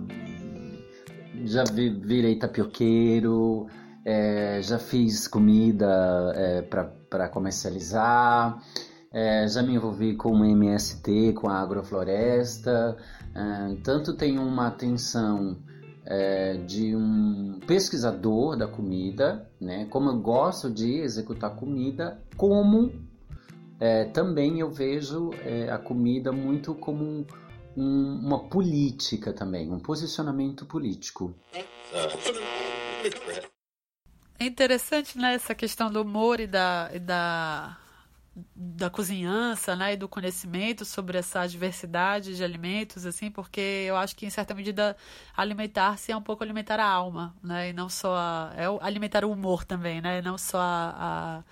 Speaker 9: já vi- virei tapioqueiro, é, já fiz comida é, para comercializar, é, já me envolvi com MST, com a agrofloresta, é, tanto tenho uma atenção é, de um pesquisador da comida, né? Como eu gosto de executar comida, como é, também eu vejo é, a comida muito como um- um- uma política também, um posicionamento político.
Speaker 5: É interessante, né, essa questão do humor e da, e da, da cozinhança, né, e do conhecimento sobre essa diversidade de alimentos, assim, porque eu acho que, em certa medida, alimentar-se é um pouco alimentar a alma, né, e não só a, é alimentar o humor também, né, e não só a, a-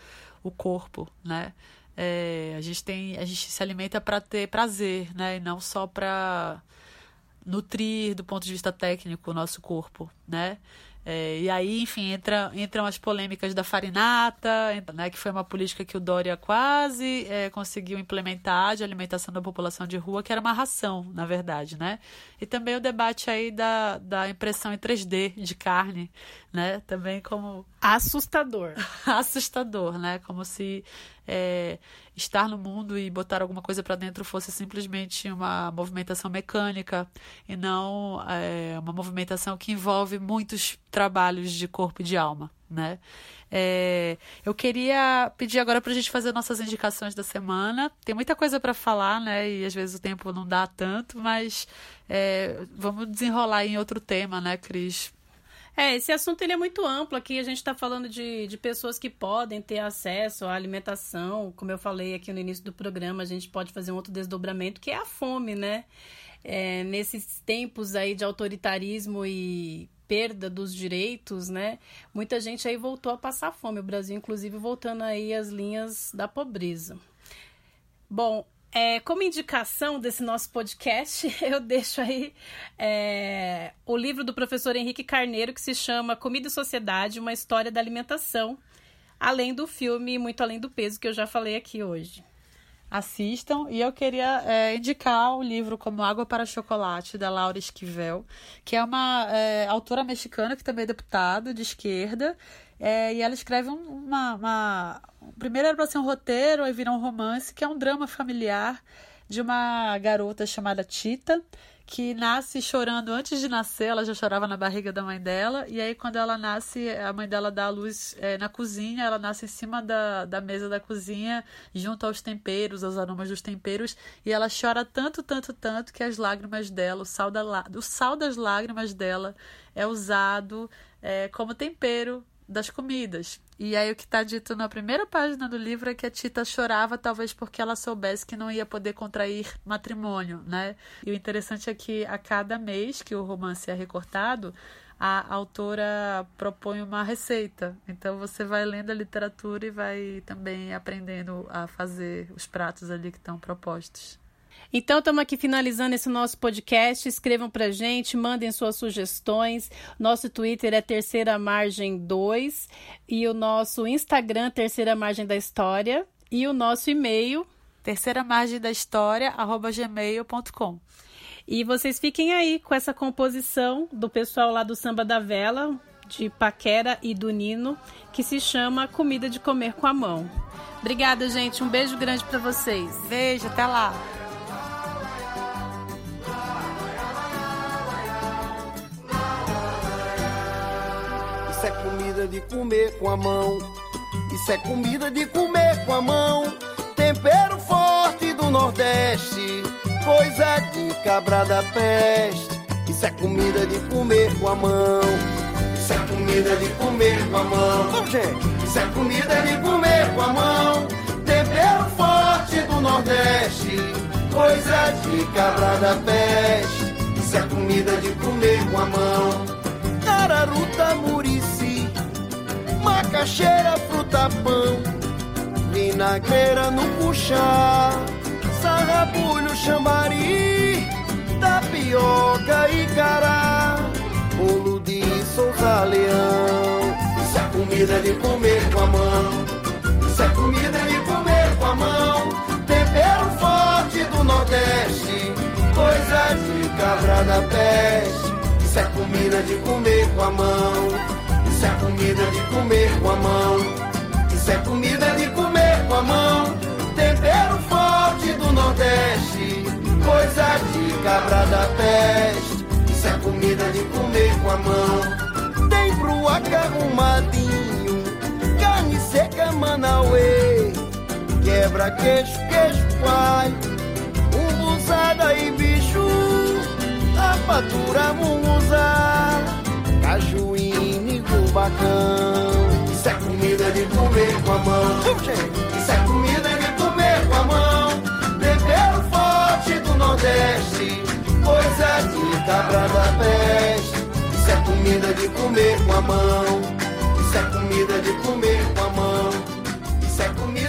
Speaker 5: o corpo, né. É, a gente tem, a gente se alimenta para ter prazer, né, e não só para nutrir do ponto de vista técnico o nosso corpo, né? É, e aí, enfim, entra, entram as polêmicas da farinata, né, que foi uma política que o Dória quase é, conseguiu implementar de alimentação da população de rua, que era uma ração, na verdade, né? E também o debate aí da, da impressão em 3D de carne, né? Também como
Speaker 4: Assustador.
Speaker 5: assustador, né? Como se é, estar no mundo e botar alguma coisa para dentro fosse simplesmente uma movimentação mecânica e não é, uma movimentação que envolve muitos trabalhos de corpo e de alma, né? É, eu queria pedir agora para a gente fazer nossas indicações da semana. Tem muita coisa para falar, né? E às vezes o tempo não dá tanto, mas é, vamos desenrolar em outro tema, né, Cris?
Speaker 4: É, esse assunto ele é muito amplo. Aqui a gente está falando de, de pessoas que podem ter acesso à alimentação. Como eu falei aqui no início do programa, a gente pode fazer um outro desdobramento, que é a fome, né? É, nesses tempos aí de autoritarismo e perda dos direitos, né? Muita gente aí voltou a passar fome. O Brasil, inclusive, voltando aí às linhas da pobreza. Bom, é, como indicação desse nosso podcast, eu deixo aí é, o livro do professor Henrique Carneiro, que se chama Comida e Sociedade, uma história da alimentação, além do filme Muito Além do Peso, que eu já falei aqui hoje.
Speaker 5: Assistam. E eu queria é, indicar o livro Como Água para Chocolate, da Laura Esquivel, que é uma é, autora mexicana que também é deputada de esquerda. É, e ela escreve um- uma, uma. Primeiro era para ser um roteiro, aí vira um romance, que é um drama familiar de uma garota chamada Tita, que nasce chorando antes de nascer, ela já chorava na barriga da mãe dela, e aí quando ela nasce, a mãe dela dá a luz é, na cozinha, ela nasce em cima da, da mesa da cozinha, junto aos temperos, aos aromas dos temperos, e ela chora tanto, tanto, tanto que as lágrimas dela, o sal, da, o sal das lágrimas dela é usado é, como tempero das comidas. E aí o que está dito na primeira página do livro é que a Tita chorava talvez porque ela soubesse que não ia poder contrair matrimônio, né? E o interessante é que a cada mês que o romance é recortado, a autora propõe uma receita. Então você vai lendo a literatura e vai também aprendendo a fazer os pratos ali que estão propostos.
Speaker 4: Então, estamos aqui finalizando esse nosso podcast. Escrevam pra gente, mandem suas sugestões. Nosso Twitter é Terceira Margem 2 e o nosso Instagram, Terceira Margem da História, e o nosso e-mail,
Speaker 5: terceira margem da história, arroba gmail.com.
Speaker 4: E vocês fiquem aí com essa composição do pessoal lá do Samba da Vela, de Paquera e do Nino, que se chama Comida de Comer com a Mão. Obrigada, gente. Um beijo grande para vocês.
Speaker 5: Beijo, até lá.
Speaker 11: Comida de comer com a mão. Isso é comida de comer com a mão. Tempero forte do Nordeste, coisa de cabra da peste. Isso é comida de comer com a mão. Isso é comida de comer com a mão. Vamos, gente. Isso é comida de comer com a mão. Tempero forte do Nordeste, coisa de cabra da peste. Isso é comida de comer com a mão. Araruta, murici, macaxeira, fruta, pão, vinagreira no puxar, sarrabulho, chambari, tapioca e cará, bolo de Souza Leão. Isso é comida de comer com a mão, isso é comida de comer com a mão, tempero forte do Nordeste, coisa de cabra da peste. Isso é comida de comer com a mão. Isso é comida de comer com a mão. Isso é comida de comer com a mão. Tempero forte do Nordeste. Coisa de cabra da peste. Isso é comida de comer com a mão. Tem bruaca arrumadinho. Carne seca, manauê. Quebra queixo, queijo, pai. Umbuzada e bicho rapadura, munguzá, cajuíne, isso é comida de comer com a mão. É? Isso é comida de comer com a mão. Beber forte do Nordeste, coisa é de cabra da peste. Isso é comida de comer com a mão. Isso é comida de comer com a mão. Isso é comida